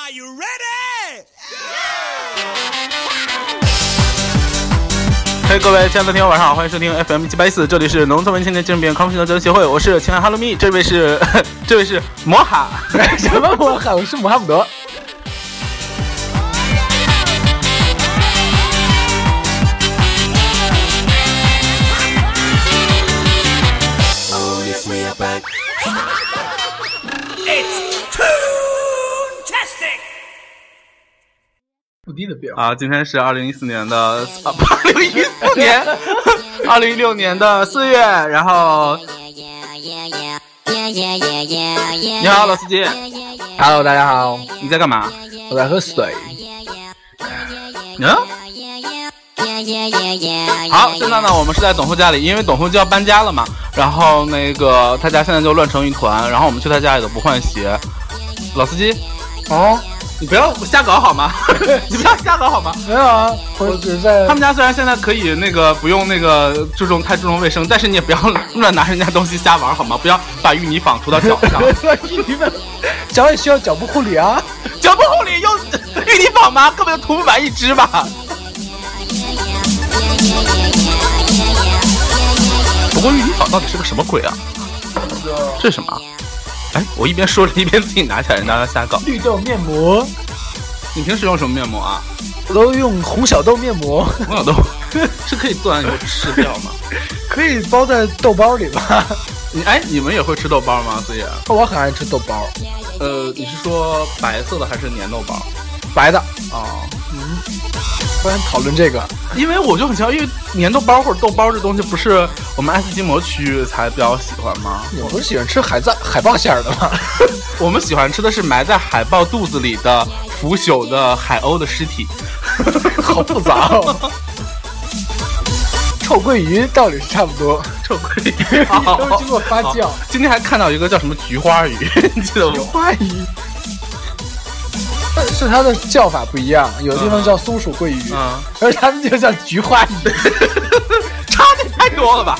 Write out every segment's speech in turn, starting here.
Are you ready? 嘿，各位亲爱的听友，晚上好，欢迎收听 FM 七八一四，这里是农村文青年精神病康复训练交流协会，我是亲爱哈罗蜜，这位是 这位是摩哈，什么摩哈？我是穆罕默德。啊，今天是二零一四年的啊，二零一四年，二零一六年的四月，然后你好，老司机，Hello，大家好，你在干嘛？我在喝水。嗯。好，现在呢，我们是在董后家里，因为董后就要搬家了嘛，然后那个他家现在就乱成一团，然后我们去他家里都不换鞋。老司机，哦，你不要瞎搞好吗？你不要瞎搞好吗？没有啊，我只在他们家虽然现在可以那个不用那个注重太注重卫生，但是你也不要乱拿人家东西瞎玩好吗？不要把芋泥坊涂到脚上。玉泥坊脚也需要脚部护理啊。脚部护理用芋泥坊吗？根本就涂不满一只吧。不过芋泥坊到底是个什么鬼啊？这是什么？哎，我一边说着一边自己拿起来，拿来瞎搞。绿豆面膜，你平时用什么面膜啊？我都用红小豆面膜，红小豆 是可以做完以后吃掉吗？可以包在豆包里吧？你哎，你们也会吃豆包吗？所以，我很爱吃豆包，呃，你是说白色的还是粘豆包？白的。哦，不然讨论这个，因为我就很奇怪，因为粘豆包或者豆包这东西不是我们爱斯基摩区域才比较喜欢吗？我不是喜欢吃海在海豹馅儿的吗？我们喜欢吃的是埋在海豹肚子里的腐朽的海鸥的尸体。好复杂哦。臭鳜鱼道理是差不多，臭鳜鱼 都是经过发酵好今天还看到一个叫什么菊花鱼，你记得吗？花鱼。但是它的叫法不一样，有的地方叫松鼠桂鱼，嗯，而他们就叫菊花鱼。差的太多了吧？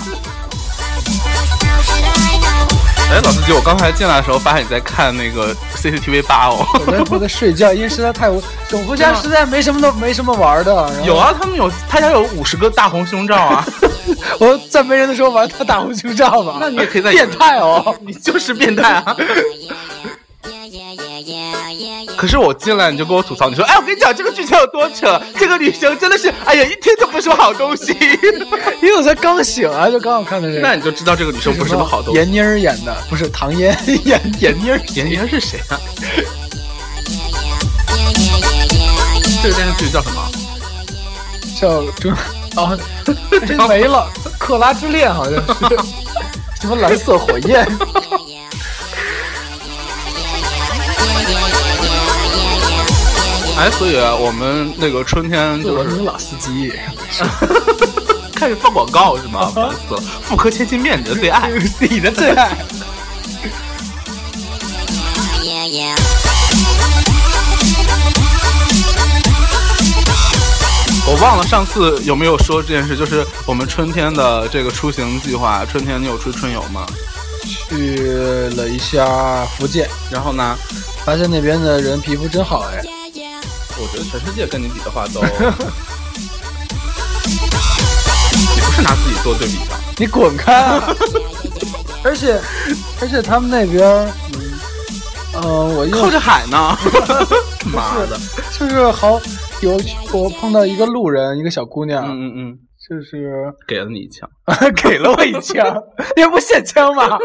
哎，老司机，我刚才进来的时候发现你在看那个 CCTV 八哦。我在我在睡觉，因为实在太无，董福家实在没什么都没什么玩的。有，啊，他们有，他家有五十个大红胸罩啊。我在没人的时候玩他大红胸罩吧。那你也可以在变态哦！你就是变态啊！可是我进来你就跟我吐槽，你说，哎，我跟你讲这个剧情有多扯，这个女生真的是，哎呀，一听就不是什么好东西。因为我才刚醒啊，就刚好看的这个。那你就知道这个女生不是什么好东西。闫妮儿演的，不是唐嫣 演闫妮儿闫妮儿是谁啊？这个电视剧叫什么？叫中哦，没了，《克拉之恋》好像是什么蓝色火焰。哎，所以我们那个春天就是老司机，开始放广告是吗？烦死了！妇科千金面，你的最爱，你的最爱。我忘了上次有没有说这件事，就是我们春天的这个出行计划。春天你有出去春游吗？去了一下福建，然后呢？发现那边的人皮肤真好哎。我觉得全世界跟你比的话都，你不是拿自己做对比的。你滚开、啊！而且，而且他们那边，嗯，呃，我靠着海呢。妈的，就是好有我碰到一个路人，一个小姑娘，嗯嗯嗯，就是给了你一枪，给了我一枪，你不现枪吗？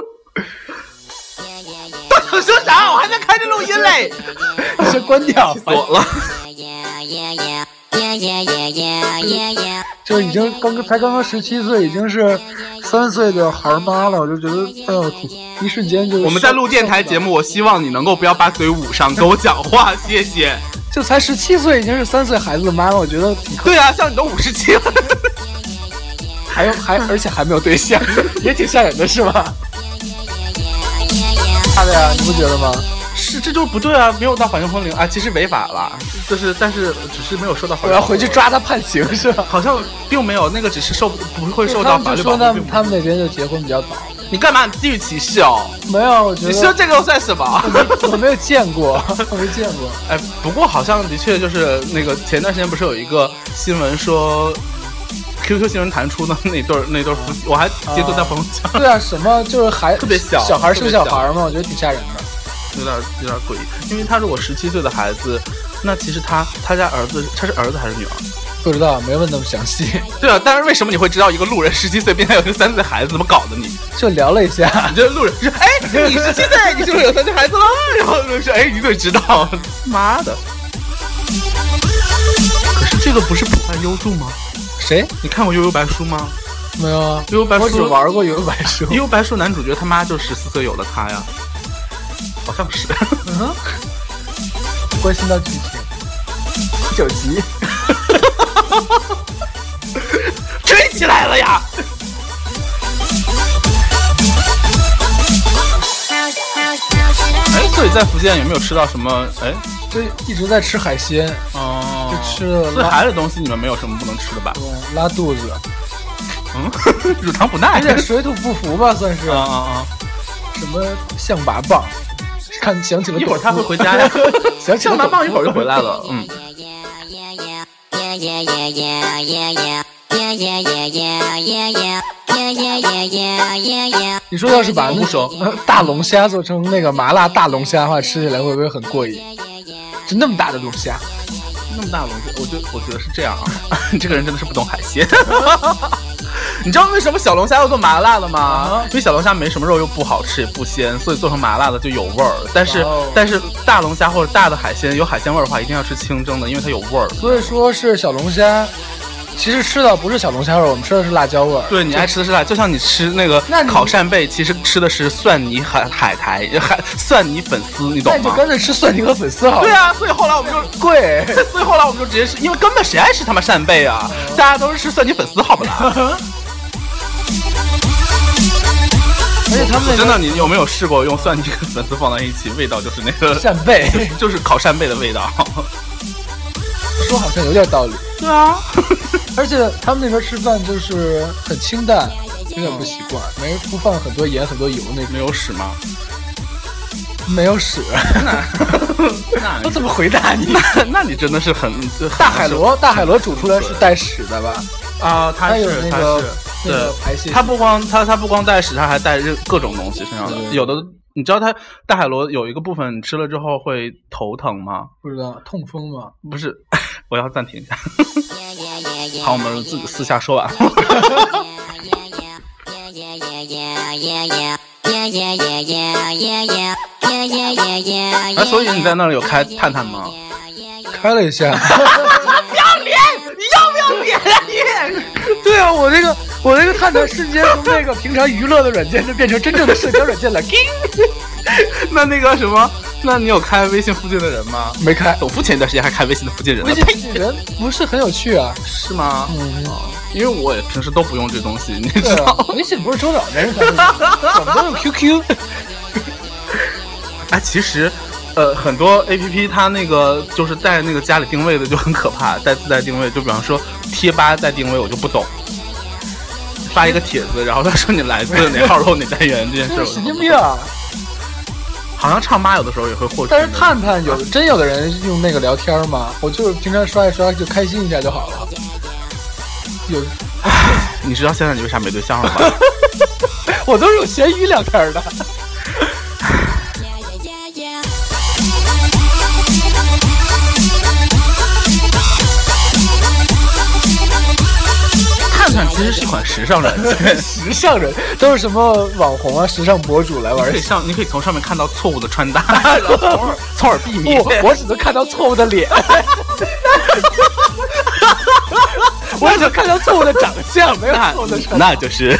我 说啥？我还在开着录音嘞，你先关掉，锁了。就已经刚刚才刚刚十七岁，已经是三岁的孩妈了，我就觉得哎呦，一瞬间就我们在录电台节目，我希望你能够不要把嘴捂上，跟我讲话，谢谢。就才十七岁，已经是三岁孩子的妈了，我觉得挺对啊，像你都五十七了，还有还而且还没有对象，也挺吓人的是吧？怕的呀，你不觉得吗？是，这就是不对啊，没有到法定婚龄啊，其实违法了，就是但是只是没有受到法律。我要回去抓他判刑是吧？好像并没有那个，只是受不会受到法律保护。他们他们那边就结婚比较早，你干嘛？你地域歧视哦？没有，我觉你说这个算什么？我没有见过，我没见过。哎，不过好像的确就是那个前段时间不是有一个新闻说，QQ 新闻弹出的那对那对夫妻，我还截图在朋友圈，对啊，什么就是孩特别小小孩生小孩嘛，我觉得挺吓人的。有点有点诡异。因为他是我十七岁的孩子，那其实他他家儿子他是儿子还是女儿？不知道，没问那么详细，对啊，但是为什么你会知道一个路人十七岁，并且有一个三岁的孩子怎么搞的你？就聊了一下你。这路人说：“哎，你十七岁，你是不是有三岁孩子了？” 然后路人说：“哎，你怎么知道？”妈的！可是这个不是普汉优助吗？谁？你看过《悠悠白书》吗？没有啊，悠悠白书我只玩过《悠悠白书》《悠悠白书》男主角他妈就十四岁有了他呀，好像是。嗯，关心到剧情。九集，追起来了呀！哎，所以在福建有没有吃到什么？哎，就一直在吃海鲜，哦，就吃了所以拉海里的东西你们没有什么不能吃的吧？对拉肚子，嗯，乳糖不耐有。点水土不服吧，算是。啊啊啊！什么象拔蚌？看想起了一会儿他会回家呀，想起了象拔蚌一会儿就回来了。嗯，你说要是把那不熟呃大龙虾做成那个麻辣大龙虾的话，吃起来会不会很过瘾？就那么大的龙虾，那么大龙虾，我觉我觉得是这样啊，你 这个人真的是不懂海鲜。你知道为什么小龙虾要做麻辣的吗啊？因为小龙虾没什么肉，又不好吃也不鲜，所以做成麻辣的就有味儿。但是、但是大龙虾或者大的海鲜有海鲜味儿的话，一定要吃清蒸的，因为它有味儿。所以说是小龙虾。其实吃的不是小龙虾味儿，我们吃的是辣椒味儿。对你爱吃的是辣，就像你吃那个烤扇贝，其实吃的是蒜泥海海苔海蒜泥粉丝，你懂吗？那你就干脆吃蒜泥和粉丝好了。对，啊，所以后来我们就贵。所以后来我们就直接吃，因为根本谁爱吃他妈扇贝啊？大家都是吃蒜泥粉丝，好不啦？而且他们真的，你有没有试过用蒜泥跟粉丝放在一起，味道就是那个，扇贝，就是烤扇贝的味道。说好像有点道理。对啊，而且他们那边吃饭就是很清淡，有点不习惯，没不放很多盐、很多油那种，没有屎吗？没有屎。那 我怎么回答你？那那你真的是很大海螺，大海螺煮出来是带屎的吧？啊，它是它那个那个对。排泄。它不光它它不光带屎，它还带任各种东西身上的。有的你知道它大海螺有一个部分你吃了之后会头疼吗？不知道痛风吗？不是，我要暂停一下。好，我们自己私下说完。哎，所以你在那里有开探探吗？开了一下。不要脸，你要不要脸啊你？对啊，我这个我这个探探瞬间从那个平常娱乐的软件，就变成真正的社交软件了。那那个什么，那你有开微信附近的人吗？没开。董夫前一段时间还开微信的附近人呢微，信附近人不是很有趣啊。是吗？嗯，因为我也平时都不用这东西，你知道啊。，微信不是周老人才会用，我们都用 QQ。哎，其实，呃，很多 A P P 它那个就是带那个家里定位的就很可怕，带自带定位，就比方说贴吧带定位，我就不懂。发一个帖子，然后他说你来自哪号楼哪单元这件事，神经病啊！好像唱吧有的时候也会获取。但是探探有真有的人用那个聊天吗？我就是平常刷一刷就开心一下就好了。有，你知道现在你为啥没对象了吗？我都是用闲鱼聊天的。款时尚软件，时尚人都是什么网红啊、时尚博主来玩可以上，你可以从上面看到错误的穿搭，从而从而避免。我我只能看到错误的脸，我只能看到错误的长相，没有错误的穿那就是，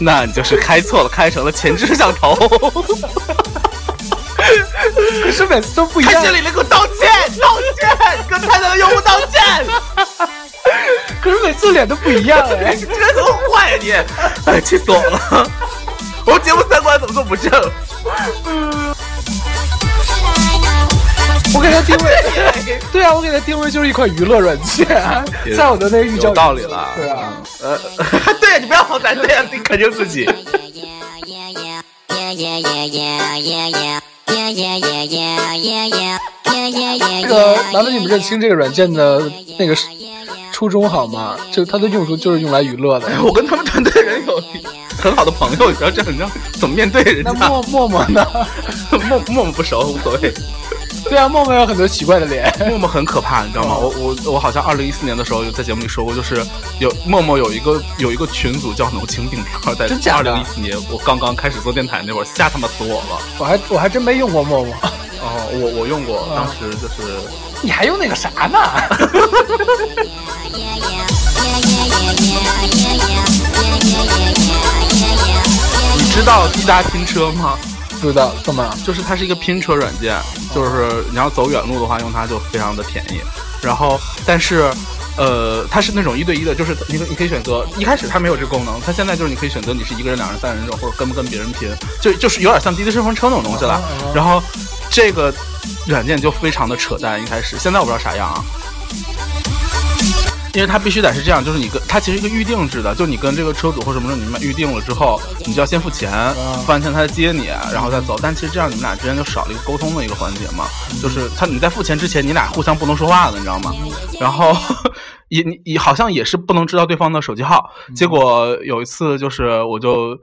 那你就是开错了，开成了前置摄像头。可是每次都不一样看。这里面给我道歉，道歉，跟太太的用户道歉。可是每次脸都不一样哎。你这人怎么坏呀、你？哎，气死我了！我们节目三观怎么这么不正？我给他定位，对啊，我给他定位就是一款娱乐软件，在我的那个预兆有道理了。对啊，呃，对，你不要好咱对啊，你肯定自己。这个难道你们认清这个软件的那个初衷好吗？就他的用途就是用来娱乐的。我跟他们团队人有很好的朋友，你知道这很让怎么面对人家那？默默默呢？默默默不熟无所谓，对啊，默默有很多奇怪的脸。默默很可怕，你知道吗？我我我好像二零一四年的时候有在节目里说过，就是有默默有一个有一个群组叫“脑情病条”，在二零一四年我刚刚开始做电台那会儿，吓他妈死我了。我还我还真没用过默默。哦，我我用过，当时就是你还用那个啥呢？你知道滴答拼车吗？不知道怎么？就是它是一个拼车软件，就是你要走远路的话，用它就非常的便宜。然后，但是，呃，它是那种一对一的，就是你你可以选择，一开始它没有这个功能，它现在就是你可以选择你是一个人、两人、三人这种，或者跟不跟别人拼，就就是有点像滴滴顺风车那种东西了。然后，这个软件就非常的扯淡，一开始，现在我不知道啥样啊。因为它必须得是这样，就是你跟它其实一个预定制的，就你跟这个车主或什么时候你们预定了之后，你就要先付钱，付完钱他再接你，然后再走。但其实这样你们俩之间就少了一个沟通的一个环节嘛，就是他你在付钱之前，你俩互相不能说话的，你知道吗？然后也 你也好像也是不能知道对方的手机号。结果有一次就是我就。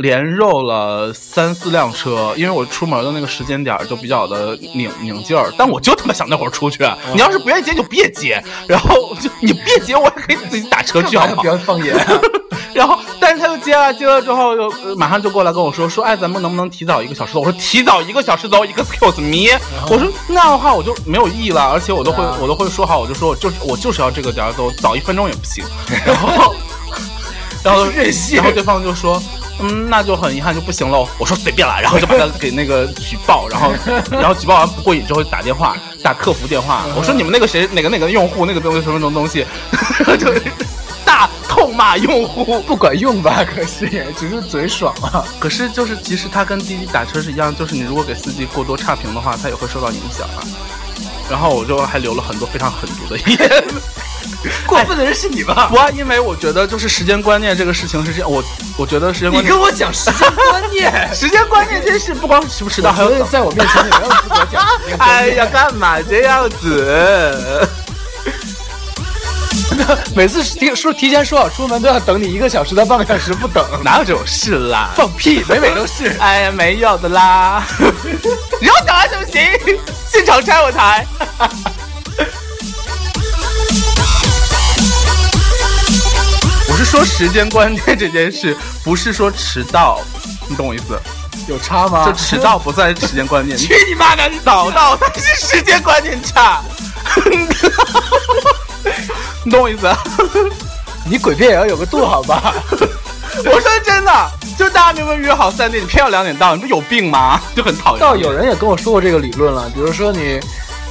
连肉了三四辆车，因为我出门的那个时间点儿就比较的拧拧劲儿，但我就他妈想那会儿出去。你要是不愿意接就别接，然后就你别接，我也可以自己打车去，好 吗不？要放言。然后，但是他又接了，接了之后又、呃马上就过来跟我说说，哎，咱们能不能提早一个小时走？我说提早一个小时走，excuse me。我说那样的话我就没有意义了，而且我都会、啊我都会说好，我就说我就是我就是要这个点儿走，早一分钟也不行。然后，然后任性然后对方就说。嗯，那就很遗憾，就不行喽。我说随便啦，然后就把他给那个举报，然后然后举报完不过瘾之后打电话打客服电话，我说你们那个谁哪个哪个用户那个东西什么什么东西，就大痛骂用户。不管用吧？可是也只是嘴爽啊。可是就是，其实他跟滴滴打车是一样，就是你如果给司机过多差评的话，他也会受到影响啊。然后我就还留了很多非常狠毒的言。过分的人是你吧？不啊，因为我觉得就是时间观念这个事情是这样，我我觉得时间观念，你跟我讲时间观念，时间观念这件事不光迟不迟到，还有在我面前你没有资格讲时间观 哎。呀，干嘛这样子？每次提说提前说好出门都要等你一个小时到半个小时不等，哪有这种事啦？放屁，每每都是。哎呀，没有的啦。你让我讲完行不行？现场拆我台。说时间观念这件事，不是说迟到，你懂我意思？有差吗？就迟到不算是时间观念，去你妈的！早到才是时间观念差。你懂我意思？你诡辩也要有个度，好吧？我说真的，就大家明明约好三点，你偏要两点到，你不有病吗？就很讨厌。倒有人也跟我说过这个理论了，比如说你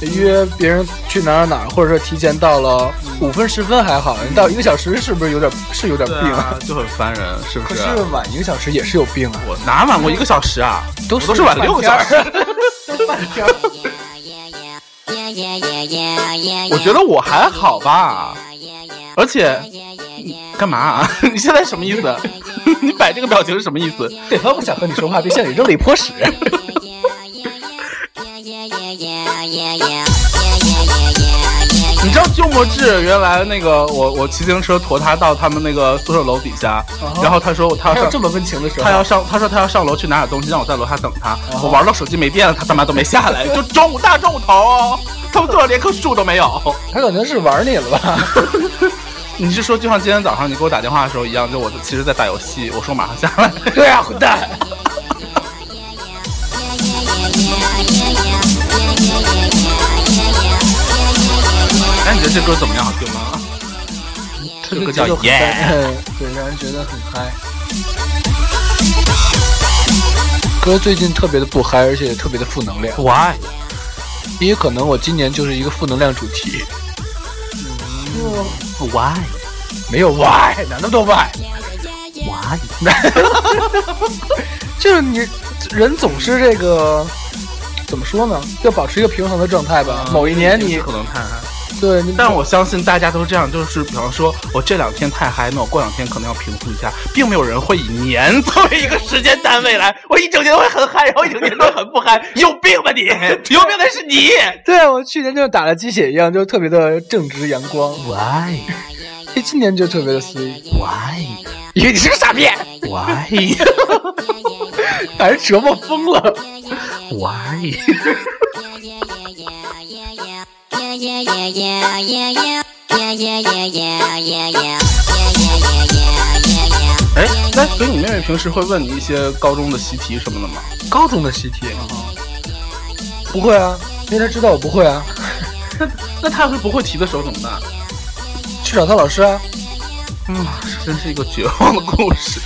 约别人去哪儿哪儿，或者说提前到了五分十分还好，你到一个小时是不是有点是有点病啊，就很烦人，是不是可是？是晚一个小时也是有病啊，我哪晚过一个小时啊？都都是晚六个小时。都半天儿。我觉得我还好吧，而且干嘛、啊？你现在什么意思？你摆这个表情是什么意思？对方不想和你说话，对向你扔了一泼屎。你知道鸠摩智原来那个我我骑自行车驮他到他们那个宿舍楼底下，然后他说他要上这么温情的时候，他要上，他说他要上楼去拿点东西，让我在楼下等他。我玩到手机没电了，他他妈都没下来，就中午大中午头哦，他们坐着连棵树都没有。他可能是玩你了吧？你是说就像今天早上你给我打电话的时候一样，就我其实在打游戏，我说马上下来。对啊，混蛋！哎，你觉得这歌怎么样？好听吗？这个叫耶 Yeah 嗨 对，让人觉得很嗨。歌最近特别的不嗨，而且也特别的负能量，Why？因为可能我今年就是一个负能量主题，Why？没有 why，哪那么多 why？Why？就是你人总是这个怎么说呢？要保持一个平衡的状态吧。某一年你可能看看，对，但我相信大家都这样，就是比方说我这两天太嗨，那我过两天可能要平复一下，并没有人会以年作为一个时间单位来，我一整年都会很嗨，然后一整年都很不嗨，有病吧你？有病的是你。对啊，我去年就打了鸡血一样，就特别的正直阳光。Why 哎，今年就特别的 sweet，Why 因为你是个傻逼，Why 把人折磨疯了。Why？Yeah, yeah, yeah, yeah, yeah, yeah. Yeah, yeah, yeah, yeah, yeah, yeah. Yeah, yeah, yeah, yeah, yeah, yeah. 哎，那所以你妹妹平时会问你一些高中的习题什么的吗？高中的习题，不会啊，因为他知道我不会啊，那那她要是不会题的时候怎么办？去找他老师啊。嗯，这真是一个绝望的故事。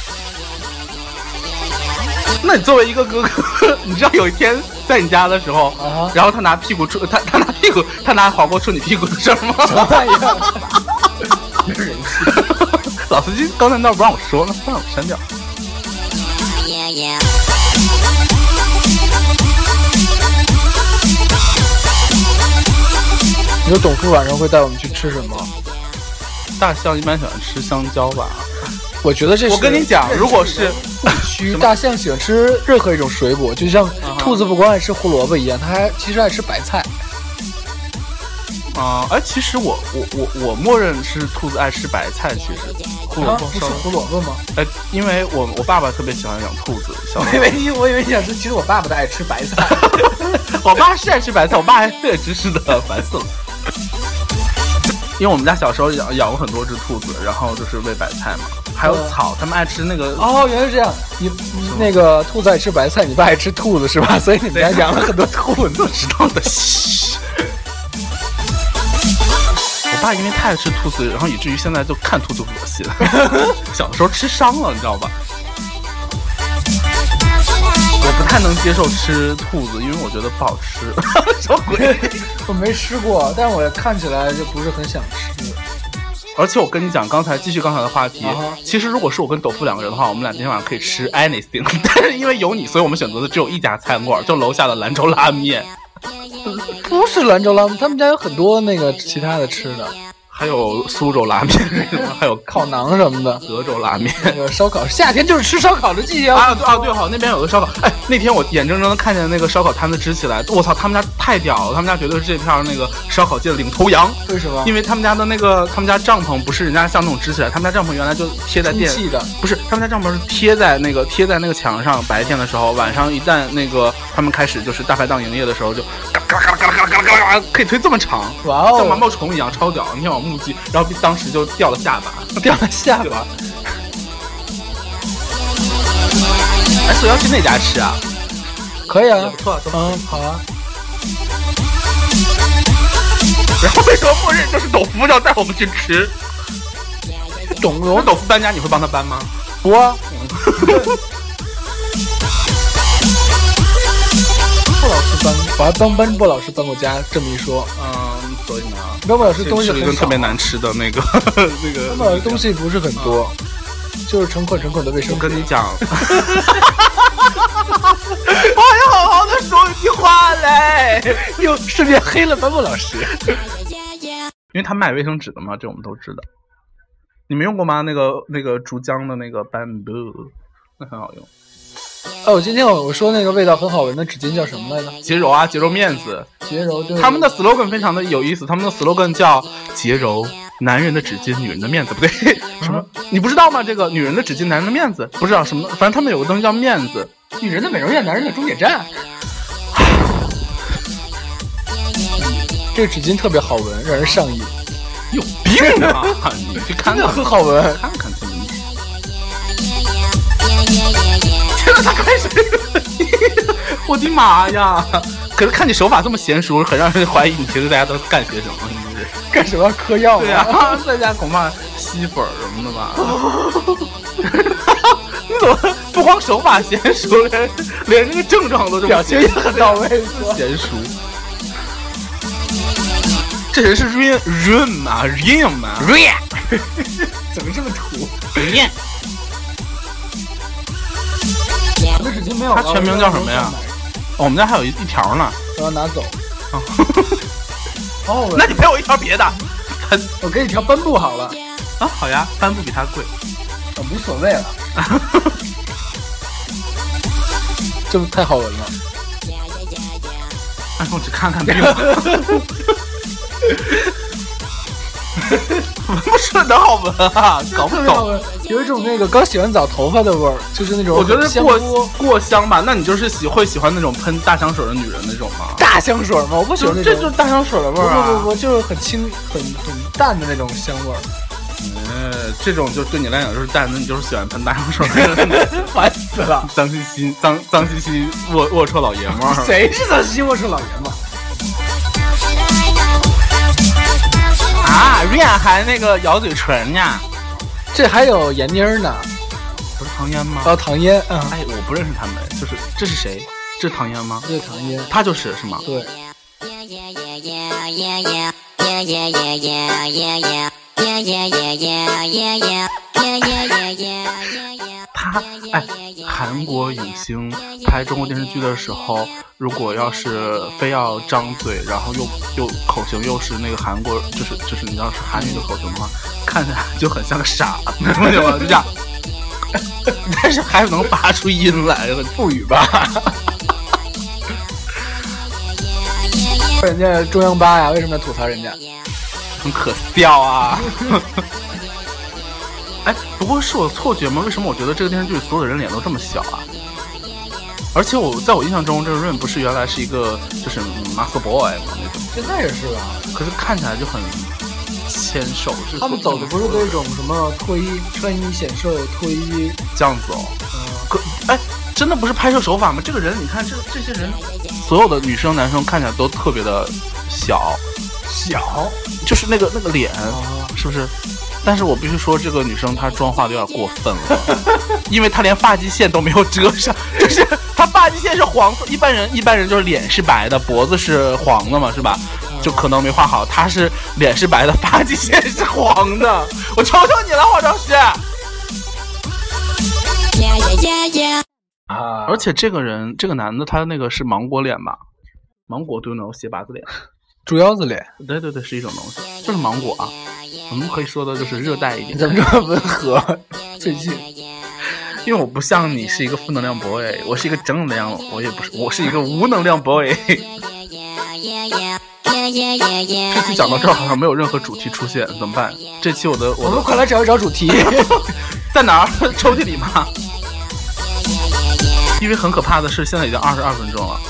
那你作为一个哥哥，你知道有一天在你家的时候，啊然后他拿屁股戳 他，他拿屁股，他拿黄瓜戳你屁股的事儿吗？老司机刚才那儿不让我说，那算了，我删掉。Yeah, yeah. 你说董叔晚上会带我们去吃什么？大象一般喜欢吃香蕉吧？我觉得这是我跟你讲，如果是区大象喜欢吃任何一种水果，就像兔子不光爱吃胡萝卜一样，它还其实爱吃白菜。啊，哎、其实我我我我默认是兔子爱吃白菜，其实胡萝啊，不是卜稍微胡萝卜吗？哎、因为我我爸爸特别喜欢养兔子，小我以为，我以为你想说，其实我爸爸他爱吃白菜。我爸是爱吃白菜，我爸还对知识的，烦死了。因为我们家小时候养养过很多只兔子，然后就是喂白菜嘛，还有草，他们爱吃那个。哦，原来是这样。你你那个兔子爱吃白菜，你爸爱吃兔子是吧？所以你们家养了很多兔子。知道的。嘘 我爸因为太爱吃兔子，然后以至于现在就看兔子恶心。小时候吃伤了，你知道吧？我不太能接受吃兔子，因为我觉得不好吃。什么鬼？我没吃过，但我看起来就不是很想吃。而且我跟你讲，刚才继续刚才的话题其实如果是我跟斗富两个人的话，我们俩今天晚上可以吃 anything，但是因为有你，所以我们选择的只有一家餐馆，就楼下的兰州拉面，不是兰州拉面，他们家有很多那个其他的吃的，还有苏州拉面，还有 烤馕什么的。德州拉面。那个烧烤，夏天就是吃烧烤的季节啊对啊对好，那边有个烧烤，哎，那天我眼睁睁的看见那个烧烤摊子支起来，我操，他们家太屌了，他们家绝对是这片那个烧烤界的领头羊，为什么？因为他们家的那个他们家帐篷不是人家像那种支起来，他们家帐篷原来就贴在电充气的不是，他们家帐篷是贴在那个贴在那个墙上，白天的时候，晚上一旦那个他们开始就是大排档营业的时候，就嘎啦嘎啦嘎啦嘎啦嘎啦嘎啦嘎，可以推这么长，哇哦像毛毛虫一样，超屌！你看我目击，然后当时就掉了下巴，掉了下巴？哎，所以要去那家吃啊？可以啊不，错，都嗯，好啊。然后为什么默认就是斗夫要带我们去吃？懂如果斗夫搬家，你会帮他搬吗？不啊。不老师搬，我还帮班不老师搬过家。这么一说，嗯，所以呢，班布老师东西吃了一顿很，特别难吃的那个 那个。班布老师东西不是很多，就是成捆成捆的卫生我跟。你讲，我要好好的说一句话嘞。又顺便黑了班布老师。因为他卖卫生纸的嘛，这我们都知道。你们用过吗？那个那个竹浆的那个 bamboo，那很好用。哦，我今天我我说那个味道很好闻的纸巾叫什么来着？洁柔啊，洁柔面子，洁柔，对。他们的 slogan 非常的有意思，他们的 slogan 叫洁柔，男人的纸巾，女人的面子，不对，什么？你不知道吗？这个女人的纸巾，男人的面子，不知道什么？反正他们有个东西叫面子。女人的美容院，男人的终点站。这个纸巾特别好闻，让人上瘾，有病啊！你去看看，很好闻。看看他开始，我的妈呀！可是看你手法这么娴熟，很让人怀疑你其实大家都干些什么。干什么嗑药对啊，在家恐怕吸粉儿什么的吧？你怎么不光手法娴熟，连连这个症状都这么表情也很到位，娴熟？这人是 Rain Rain 吗？Rain 吗 Rain，怎么这么土？？Rain，他全名叫什么呀？哦我们家还有一一条呢。我要拿走。哦，那你陪我一条别的。我给你条帆布好了，啊，好呀，帆布比它贵。啊无所谓了，这不太好闻了。哎，我去看看病。闻不出来能好闻啊，搞不懂。有一种那个刚洗完澡头发的味儿，就是那种我觉得过过香吧，那你就是喜会喜欢那种喷大香水的女人那种吗？大香水吗，我不喜欢那种。这就是大香水的味不儿啊！不不不，就是很清、很很淡的那种香味儿，呃，这种就对你来讲就是淡的，你就是喜欢喷大香水的人。烦死了。脏兮兮、脏脏兮兮、龌龌龊老爷们儿。谁是脏兮兮龌龊老爷们儿？啊？瑞亚还那个咬嘴唇呢，这还有闫妮儿呢，不是唐嫣吗？哦唐嫣，嗯，哎，我不认识他们，就是这是谁？这是唐嫣吗？这是唐嫣，她就是是吗？对，她哎，韩国影星拍中国电视剧的时候，如果要是非要张嘴，然后又又口型又是那个韩国，就是就是你知道是韩语的口型的话，看起来就很像个傻子，明白吗？就这样，但是还是能发出音来的，不语吧？人家中央八呀，为什么要吐槽人家？很可笑啊。哎，不过是我错觉吗？为什么我觉得这个电视剧所有的人脸都这么小啊？而且我在我印象中，这个润不是原来是一个就是 muscle boy 吗那种，现在也是吧？可是看起来就很纤瘦。是他们走的不是那种什么脱衣穿衣显瘦、脱衣，这样子哦。嗯，可哎，真的不是拍摄手法吗？这个人，你看这这些人，所有的女生男生看起来都特别的小，小就是那个那个脸，啊，是不是？但是我必须说，这个女生她妆化的有点过分了，因为她连发际线都没有遮上，就是她发际线是黄色，一般人一般人就是脸是白的，脖子是黄的嘛，是吧？就可能没画好，她是脸是白的，发际线是黄的，我求求你了，化妆师！啊而且这个人，这个男的，他那个是芒果脸吧？芒果对那种斜八字脸，猪腰子脸，对对对，是一种东西，就是芒果啊。我们可以说的就是热带一点，怎么这么温和？最近因为我不像你是一个负能量 boy，我是一个正能量，我也不是，我是一个无能量 boy。这期讲到这儿好像没有任何主题出现，怎么办？这期我的我们快来找一找主题。在哪儿？抽屉里吗？因为很可怕的是，现在已经二十二分钟了。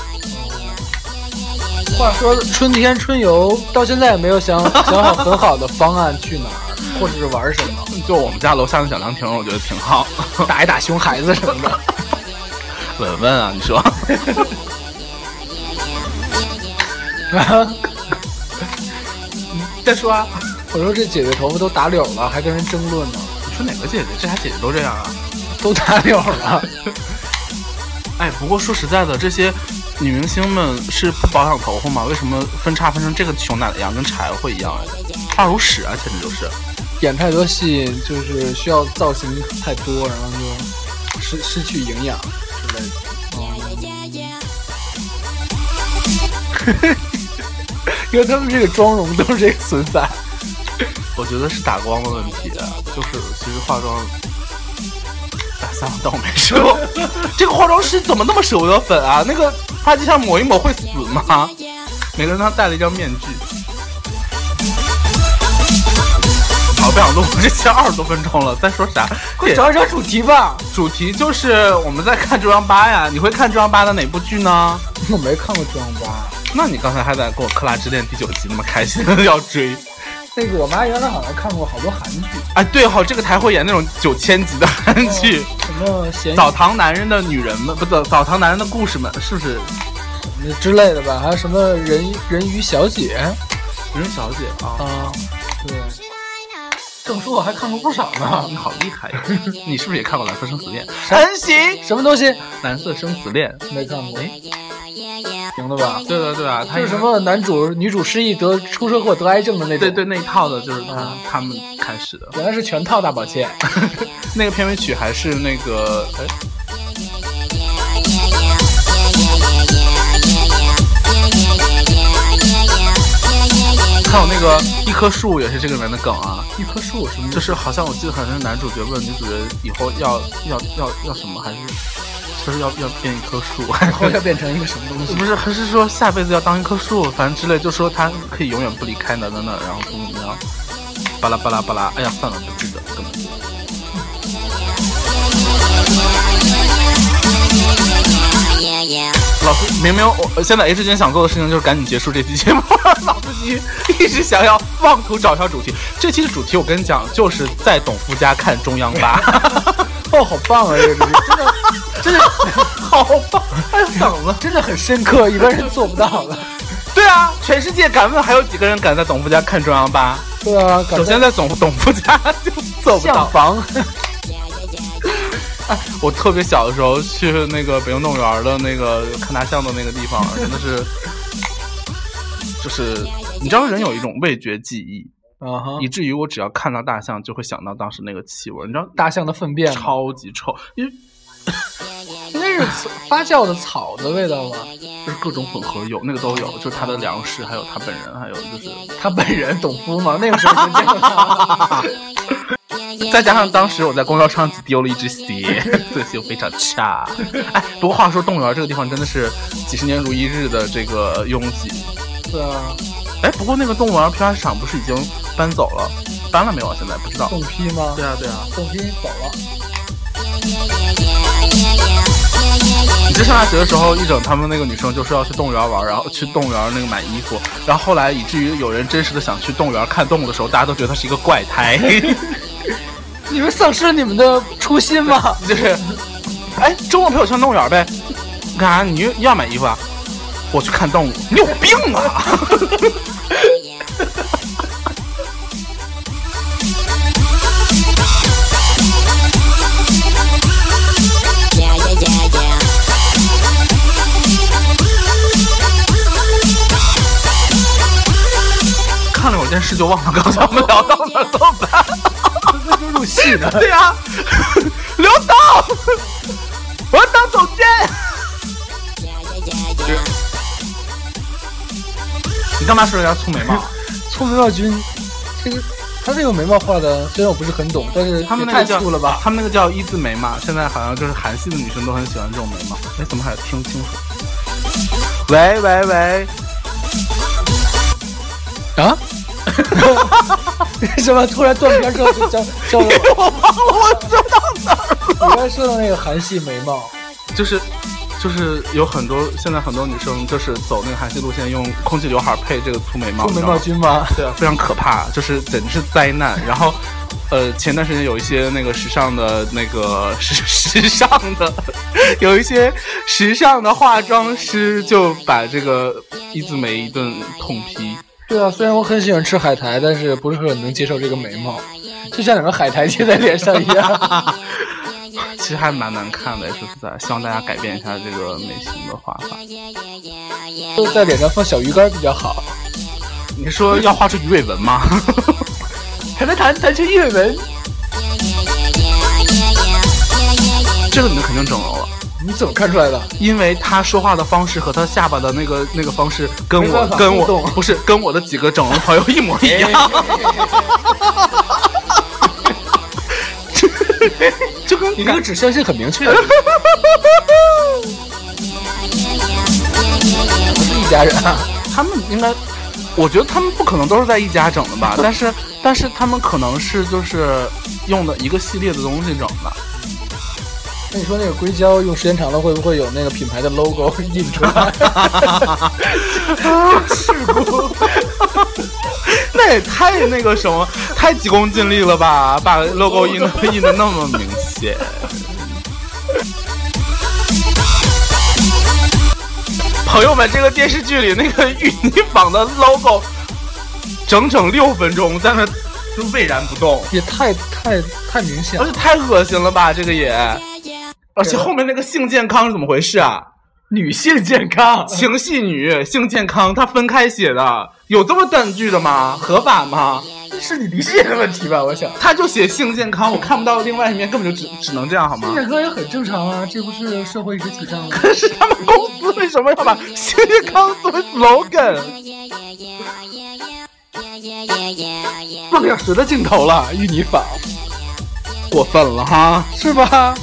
话说春天春游到现在也没有想 想好很好的方案去哪儿，或者是玩什么，就我们家楼下的小凉亭，我觉得挺好。打一打熊孩子什么的。稳稳啊，你说？再说啊，我说这姐姐头发都打绺了，还跟人争论呢，你说哪个姐姐？这俩姐姐都这样啊？都打绺了。哎，不过说实在的，这些女明星们是不保养头发吗？为什么分叉分成这个熊奶奶样，跟柴火一样哎？发如屎啊，简直就是！演太多戏，就是需要造型太多，然后就失失去营养之类的。因为他们这个妆容都是这个存在。我觉得是打光的问题，就是其实化妆。哎，算了，当我没说。这个化妆师怎么那么舍不得粉啊？那个发际上抹一抹会死吗？每个人他戴了一张面具。好，不想录，这期二十多分钟了，在说啥？快找一找主题吧。主题就是我们在看《中央八》呀。你会看《中央八》的哪部剧呢？我没看过《中央八那你刚才还在跟我《克拉之恋》第九集那么开心的要追？》，那个我妈原来好像看过好多韩剧，哎，对哈、这个台会演那种九千集的韩剧。什么咸澡堂男人的女人们，不澡澡堂男人的故事们，是不是？鱼之类的吧，还有什么人人鱼小姐人鱼小姐啊，啊，对。这么说我还看过不少呢。你好厉害呀！你是不是也看过《蓝色生死恋》？神行，什么东西？蓝色生死恋。没看过。哎，行的吧？对的对啊，他就是什？么男主女主失忆得出车祸得癌症的那种。对对，那一套的就是他他们开始的。原来是全套大保健。那个片尾曲还是那个哎，还有那个一棵树也是这个里面的梗啊，一棵树什么就是好像我记得好像是男主角问女主角以后要要要要什么，还是就是要要变一棵树，还以后要变成一个什么东西？不是还是说下辈子要当一棵树，反正之类，就说他可以永远不离开哪哪哪，然后怎么怎么样，巴拉巴拉巴拉，哎呀算了，不记得根。老司明明我现在 H 君想做的事情就是赶紧结束这期节目，老司机一直想要妄图找一条主题。这期的主题我跟你讲，就是在董夫家看中央八，哦，好棒啊！这个真的真的好棒，还有嗓子。真的很深刻，一般人做不到的。对啊，全世界敢问还有几个人敢在董夫家看中央八？对啊，首先在董董夫家就做不到相。房，我特别小的时候去那个北京动物园的那个看大象的那个地方，真的是，就是你知道人有一种味觉记忆，啊哈以，至于我只要看到大象就会想到当时那个气味，你知道大象的粪便超级臭，因为应该是发酵的草的味道吗？就是各种混合有，那个都有，就是它的粮食，还有它本人，还有就是 他本人董夫嘛，那个时候就见过他。再加上当时我在公交车上只丢了一只鞋，色性非常差。哎，不过话说，动物园这个地方真的是几十年如一日的这个拥挤。对啊，哎，不过那个动物园批发市场不是已经搬走了？搬了没有啊？现在不知道。动批吗？对啊，对啊。动批走了。你这上大学的时候，一整他们那个女生就说要去动物园玩，然后去动物园那个买衣服，然后后来以至于有人真实的想去动物园看动物的时候，大家都觉得他是一个怪胎，你们丧失了你们的初心吗？就是，哎，周末陪我去动物园呗？干啥？你又又要买衣服啊？我去看动物，你有病啊！看了会儿电视就忘了刚才我们聊到哪儿怎么办？这就入戏呢。对呀、刘总，我要当总监。你干嘛说人家粗眉毛？粗眉毛君，这个他这个眉毛画的，虽然我不是很懂，但是他们那个叫粗了吧？他们那个叫一字眉嘛，现在好像就是韩系的女生都很喜欢这种眉毛。哎，怎么还听不清楚？喂喂喂，啊？为 什么突然断片之后就叫 叫我？我忘了我说到哪儿了？你刚才说的那个韩系眉毛，就是就是有很多现在很多女生就是走那个韩系路线，用空气刘海配这个粗眉毛，粗眉毛君吗？对啊，非常可怕，就是简直是灾难。然后，呃，前段时间有一些那个时尚的那个时时尚的，有一些时尚的化妆师就把这个一字眉一顿痛批。对啊，虽然我很喜欢吃海苔，但是不是很能接受这个眉毛，就像两个海苔贴在脸上一样。其实还蛮难看的，说实在，希望大家改变一下这个眉形的画法。就在脸上放小鱼干比较好。你说要画出鱼尾纹吗？弹弹弹弹成鱼尾纹，这个你就肯定整容了。你怎么看出来的？因为他说话的方式和他下巴的那个那个方式，跟我跟我不是跟我的几个整容朋友一模一样，就跟你这个指向性很明确。不是一家人啊。他们应该，我觉得他们不可能都是在一家整的吧，但是但是他们可能是就是用的一个系列的东西整的。那你说那个硅胶用时间长了会不会有那个品牌的 logo 印出来？事故。那也太那个什么，太急功近利了吧？把 logo 印的 印的那么明显。朋友们，这个电视剧里那个御泥坊的 logo，整整六分钟在那就巍然不动，也太太太明显了而且。太恶心了吧？这个也，而且后面那个性健康是怎么回事啊？女性健康，情系女性健康，它分开写的，有这么断句的吗？合法吗？是你理解的问题吧？我想，他就写性健康，我看不到另外一面，根本就只只能这样好吗？健康也很正常啊，这不是社会一直提倡吗？可是他们公司为什么要把 性健康作为 slogan？半个小时的镜头了，与你仿过分了哈！是吧？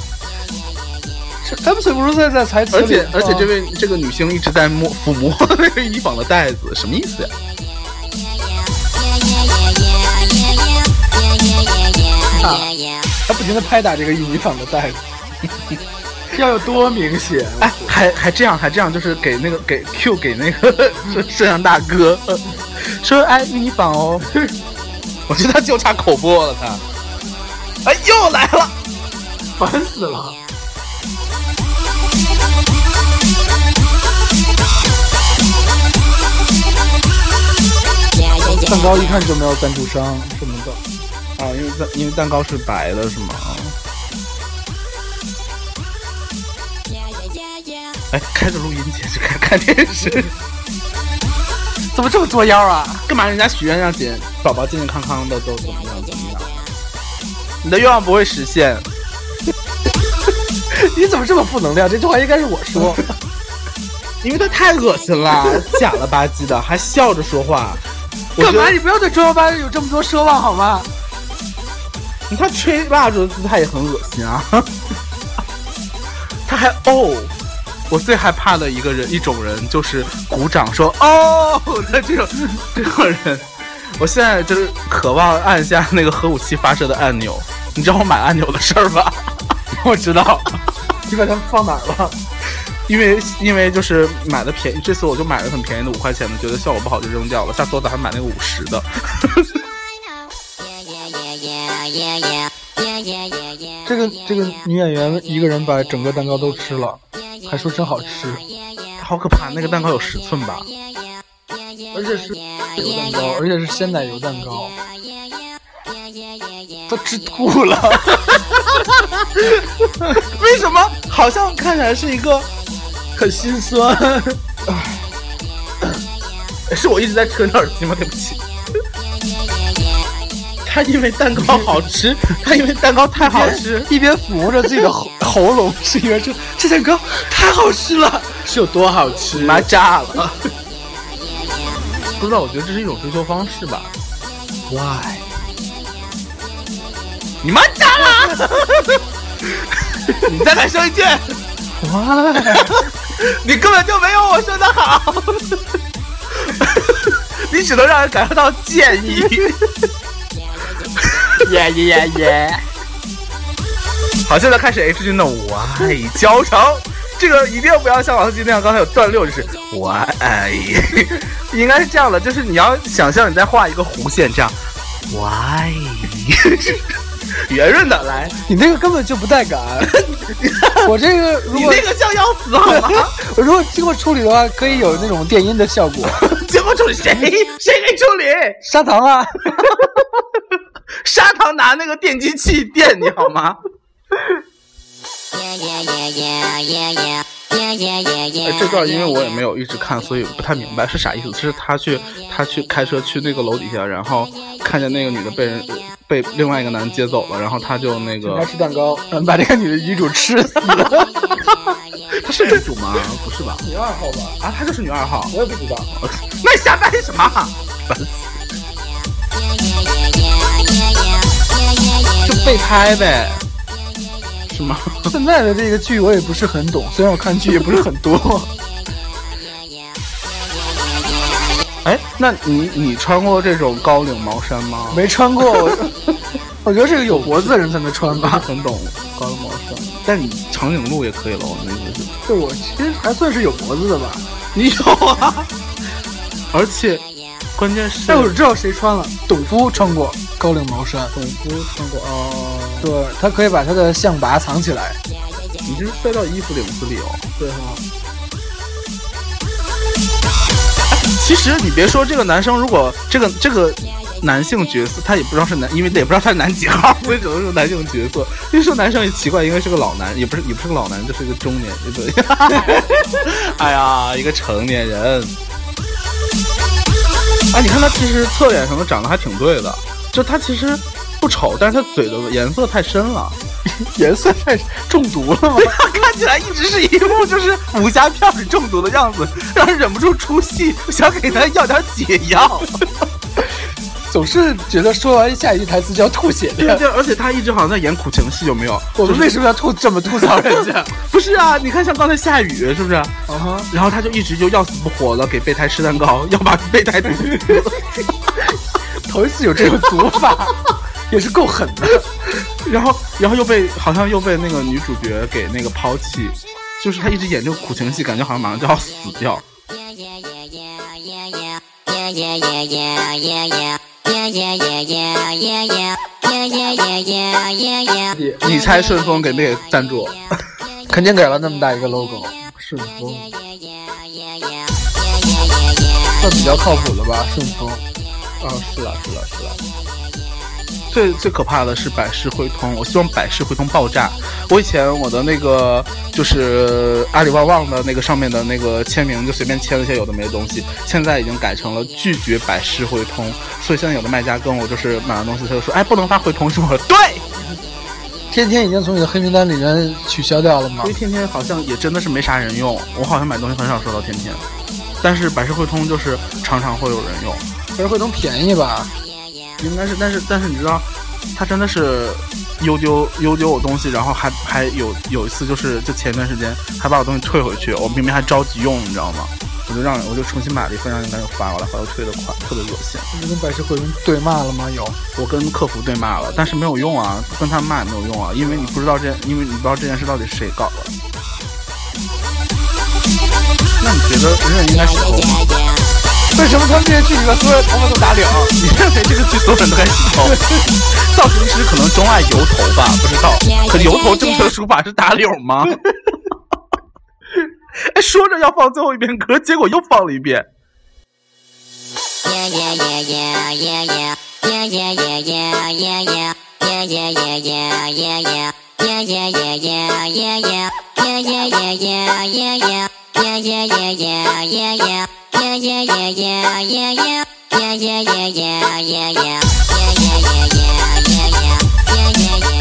是 M 水不是在在台词而且而且这位这个女星一直在摸抚摸那个衣纺的袋子，什么意思呀？他。不停的拍打这个玉米坊的袋子，要有多明显？哎，还还这样还这样，就是给那个给 Q 给那个摄摄像大哥。呃说，哎，玉米坊哦，我觉得他就差口播了，他，哎，又来了。烦死了！蛋糕一看就没有赞助商什么因为蛋因为蛋糕是白的，是吗？哎，开着录音键就开始看电视，怎么这么作妖啊？干嘛？人家许愿让姐宝宝健健康康的，都怎么样怎么样？你的愿望不会实现，你怎么这么负能量？这句话应该是我说。因为他太恶心了，假了吧唧的，还笑着说话。干嘛？你不要对中央八有这么多奢望好吗？他吹蜡烛的姿态也很恶心啊！他还哦，我最害怕的一个人一种人就是鼓掌说哦的这种这种人。我现在就是渴望按下那个核武器发射的按钮。你知道我买按钮的事儿吧？我知道。你把它放哪儿了？因为因为就是买的便宜，这次我就买了很便宜的五块钱的，觉得效果不好就扔掉了。下次我打算买那个五十的。这个这个女演员一个人把整个蛋糕都吃了，还说真好吃，好可怕！那个蛋糕有十寸吧？而且是油蛋糕，而且是鲜奶油蛋糕，都吃吐了。为什么？好像看起来是一个很心酸。是我一直在扯你耳机吗？对不起。他因为蛋糕好吃，他因为蛋糕太好吃，一边抚摸着自己的喉喉咙，是一边说：“这蛋糕太好吃了，是有多好吃？”妈炸了！不知道，我觉得这是一种追求方式吧。Why？你妈炸了！你再来说一句。Why？你根本就没有我说的好，你只能让人感受到建议。耶耶耶耶！好，现在开始 H 君的我爱教程，这个一定不要像老司机那样，刚才有断六，就是我爱，应该是这样的，就是你要想象你在画一个弧线，这样，我爱，圆润的来，你那个根本就不带感。我这个如果你那个像要死好吗？我 如果经过处理的话，可以有那种电音的效果。经过处理谁谁给处理？砂糖啊！砂糖拿那个电击器电你好吗？哎，这段因为我也没有一直看，所以不太明白是啥意思。是他去他去开车去那个楼底下，然后看见那个女的被人被另外一个男人接走了，然后他就那个要吃蛋糕，嗯，把这个女的女主吃死了。他是女主吗？不是吧？女二号吧？啊，他就是女二号。我也不知道。那你瞎掰什么？烦死！就被拍呗，是吗？现在的这个剧我也不是很懂，虽然我看剧也不是很多。哎，那你你穿过这种高领毛衫吗？没穿过，我 我觉得这个有脖子的人才能穿吧。很懂高领毛衫，但你长颈鹿也可以了，我那意思是。对我其实还算是有脖子的吧。你有啊，而且关键是但我知道谁穿了，董夫穿过高领毛衫，董夫穿过哦，对他可以把他的象拔藏起来。你这是塞到衣服领子里哦。对哈，其实你别说这个男生，如果这个这个男性角色，他也不知道是男，因为也不知道他是男几号，所以只能说男性角色。因为说男生也奇怪，应该是个老男，也不是也不是个老男，就是一个中年，对。哎呀，一个成年人。哎，你看他其实侧脸什么长得还挺对的，就他其实不丑，但是他嘴的颜色太深了。颜色太中毒了吗？看起来一直是一副就是武侠片里中毒的样子，让人忍不住出戏，想给他要点解药。总是觉得说完下一句台词就要吐血的。对对，而且他一直好像在演苦情戏，有没有？我们为什么要吐这么吐槽人家？不是啊？你看像刚才下雨，是不是？啊哈，然后他就一直就要死不活的给备胎吃蛋糕，要把备胎毒死。头一次有这种读法，也是够狠的。然后，然后又被好像又被那个女主角给那个抛弃，就是他一直演这个苦情戏，感觉好像马上就要死掉。你猜顺丰给没给赞助？肯定给了那么大一个 logo，顺丰算比较靠谱了吧？顺丰，啊，是了，是了，是了。最最可怕的是百世汇通，我希望百世汇通爆炸。我以前我的那个就是阿里旺旺的那个上面的那个签名，就随便签了些有的没的东西，现在已经改成了拒绝百世汇通。所以现在有的卖家跟我就是买完东西，他就说，哎，不能发汇通是吗？对，天天已经从你的黑名单里面取消掉了吗因为？天天好像也真的是没啥人用，我好像买东西很少收到天天，但是百世汇通就是常常会有人用。百世汇通便宜吧？应该是，但是但是你知道，他真的是邮丢邮丢我东西，然后还还有有一次就是就前一段时间还把我东西退回去，我明明还着急用，你知道吗？我就让我就重新买了一份，让人家又发过来，后来又退的款，特别恶心。你跟百世汇通对骂了吗？有。我跟客服对骂了，但是没有用啊，跟他们骂也没有用啊，因为你不知道这，因为你不知道这件事到底是谁搞的。那你觉得人人应该是头吗？为什么他们这些剧里面所有人头发都打领？你认为这个剧所有人都该洗头？造型师可能钟爱油头吧，不知道。可油头正确的说法是打绺吗？哎，说着要放最后一遍歌，结果又放了一遍。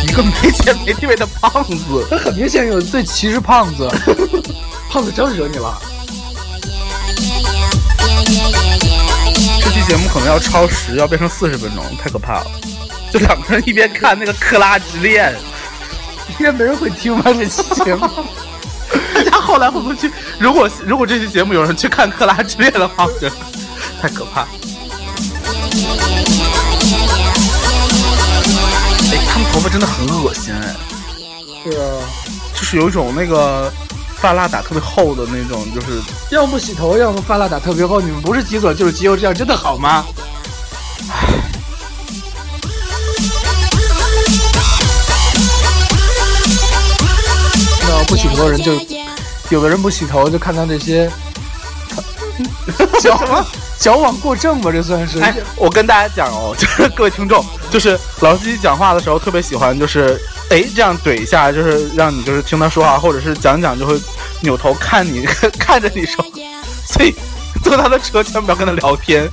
一个没钱没地位的胖子，他很明显有最歧视胖子，胖子真惹你了。这期节目可能要超时，要变成四十分钟，太可怕了。就两个人一边看那个《克拉之恋》，应该没人会听吧这期节目？后来会不会去？如果如果这期节目有人去看《克拉之恋》的话，我觉得 太可怕。哎，他们头发真的很恶心哎，是啊，就是有一种那个发蜡打特别厚的那种，就是要么洗头，要么发蜡打特别厚。你们不是极左就是极右，这样真的好吗？那不洗头的人就，有的人不洗头就看到这些，矫矫枉过正吧，这算是。哎，我跟大家讲哦，就是各位听众，就是老司机讲话的时候特别喜欢，就是哎这样怼一下，就是让你就是听他说话，或者是讲讲就会扭头看你 看着你说，所以坐他的车千万不要跟他聊天，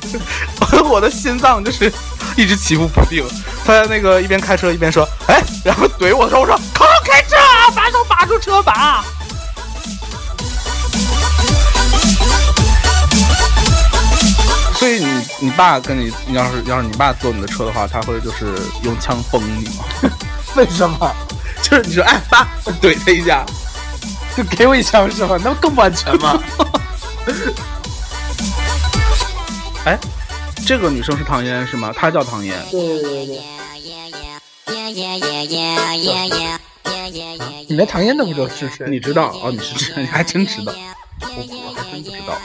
我的心脏就是一直起伏不定。他在那个一边开车一边说，哎，然后怼我的时候我说，靠开车，把手把住车把。爸跟你，你要是要是你爸坐你的车的话，他会就是用枪崩你吗？为什么？就是你说哎爸，怼他一下，就给我一枪是吗？那不更不安全吗？哎，这个女生是唐嫣是吗？她叫唐嫣。对对对。你连唐嫣都不知道是谁？你知道哦？你是知，你还真知道，我我还真不知道。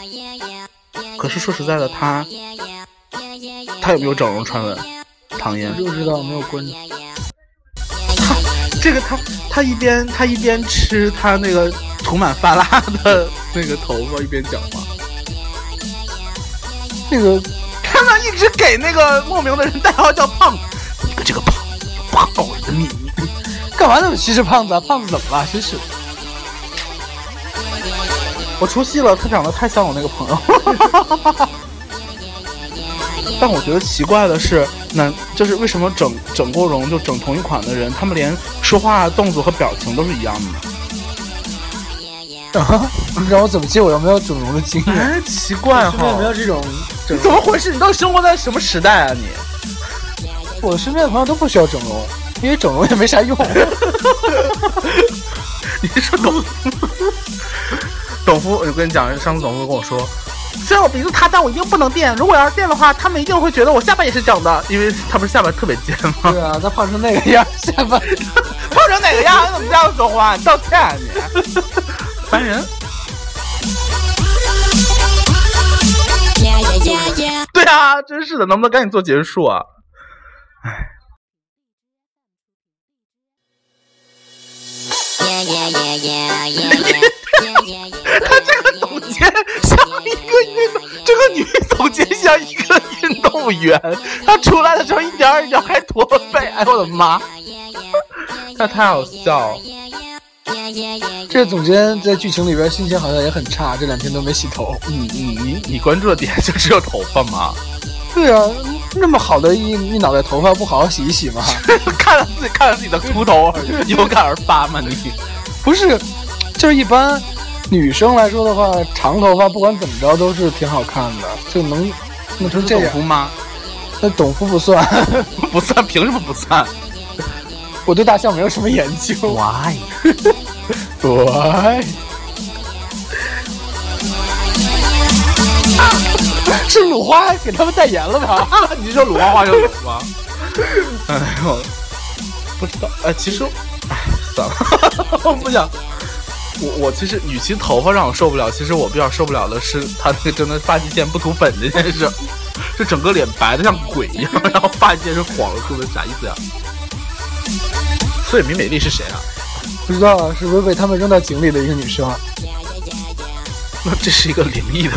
可是说实在的，她她有没有整容传闻？唐嫣我就知道没有关注。这个他他一边他一边吃他那个涂满发蜡的那个头发，一边讲话。那个他们一直给那个莫名的人代号叫胖子，你个这个胖子有不可告人的秘密。干嘛那么歧视胖子啊？胖子怎么了？真是。我出戏了，他长得太像我那个朋友。但我觉得奇怪的是，那就是为什么整整过容就整同一款的人，他们连说话动作和表情都是一样的呢？啊！你让我怎么记？我又没有整容的经验。哎，奇怪身边有没，有这种整容怎么回事？你到底生活在什么时代啊你？我身边的朋友都不需要整容，因为整容也没啥用。你说董 董夫，我跟你讲，上次董夫跟我说，虽然我鼻子塌，但我一定不能垫。如果要是垫的话，他们一定会觉得我下巴也是整的，因为他不是下巴特别尖吗？对啊，他胖成那个样，下巴 胖成哪个样？你怎么这样说话？你道歉啊你！烦人。Yeah, yeah, yeah, yeah. 对啊，真是的，能不能赶紧做结束啊？Yeah, yeah, yeah, yeah, yeah, yeah. Yeah, yeah, yeah. 他这个总监像一个运动，这个女总监像一个运动员，她出来的时候一点儿一点儿还驼背，哎我的妈，那太好笑了。这总监在剧情里边心情好像也很差，这两天都没洗头。你你你你关注的点就只有头发吗？对啊，那么好的一一脑袋头发，不好好洗一洗吗？看了自己看了自己的秃头而有感而发吗？你不是，就是一般女生来说的话，长头发不管怎么着都是挺好看的，就能弄成这样董夫。吗？那董夫不算，不算，凭什么不算我对大象没有什么研究。？Why？对，是鲁花给他们代言了吧？你说鲁花花就有吗？哎呦，不知道。哎，其实，哎，算了，我不想。我我其实，与其头发让我受不了，其实我比较受不了的是他那个真的发际线不涂粉这件事，就整个脸白的像鬼一样，然后发际线是黄色的，啥意思呀？所以米美丽是谁啊？不知道是不是被他们扔到井里的一个女生啊？那这是一个灵异的，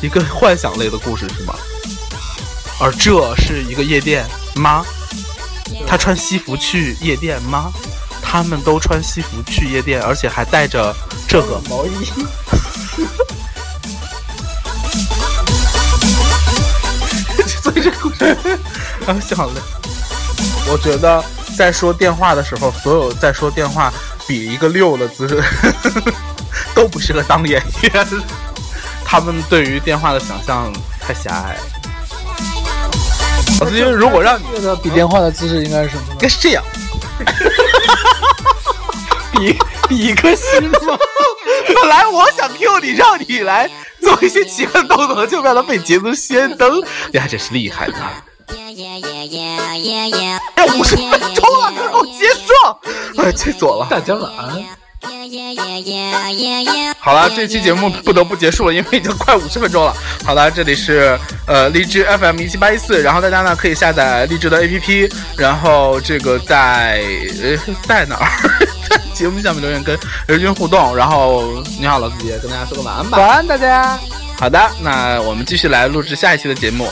一个幻想类的故事是吗？而这是一个夜店吗？他穿西服去夜店吗？他们都穿西服去夜店，而且还带着这个毛衣。所以这故事啊，想了。我觉得在说电话的时候，所有在说电话比一个六的姿势 都不适合当演员。他们对于电话的想象太狭隘。老师，因为如果让你觉得比电话的姿势应该是什么呢应？该是这样，比比一颗心吗？本来我想 Q 你，让你来做一些奇怪的动作，就让他被捷足先登，你还真是厉害呢！哎，五十分钟了，快给我结束！哎，气死我了！大家晚安。好了，这期节目不得不结束了，因为已经快五十分钟了。好了，这里是呃荔枝 FM 一七八一四，然后大家呢可以下载荔枝的 APP，然后这个在呃在哪儿？在节目下面留言跟人均互动。然后你好，老司机，跟大家说个晚安吧。晚安，大家。好的，那我们继续来录制下一期的节目。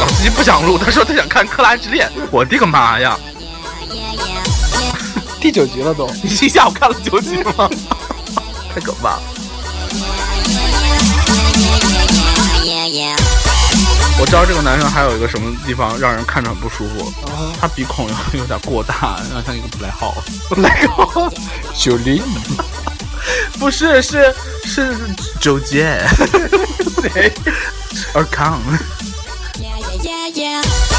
老司机不想录，他说他想看《克拉之恋》。我的个妈呀！第九集了都。你一下午看了九集吗？太可怕了！我知道这个男生还有一个什么地方让人看着很不舒服，他鼻孔有有点过大，像一个布莱浩。来个九零，不是，是是周杰，谁？尔康。Yeah, yeah, yeah.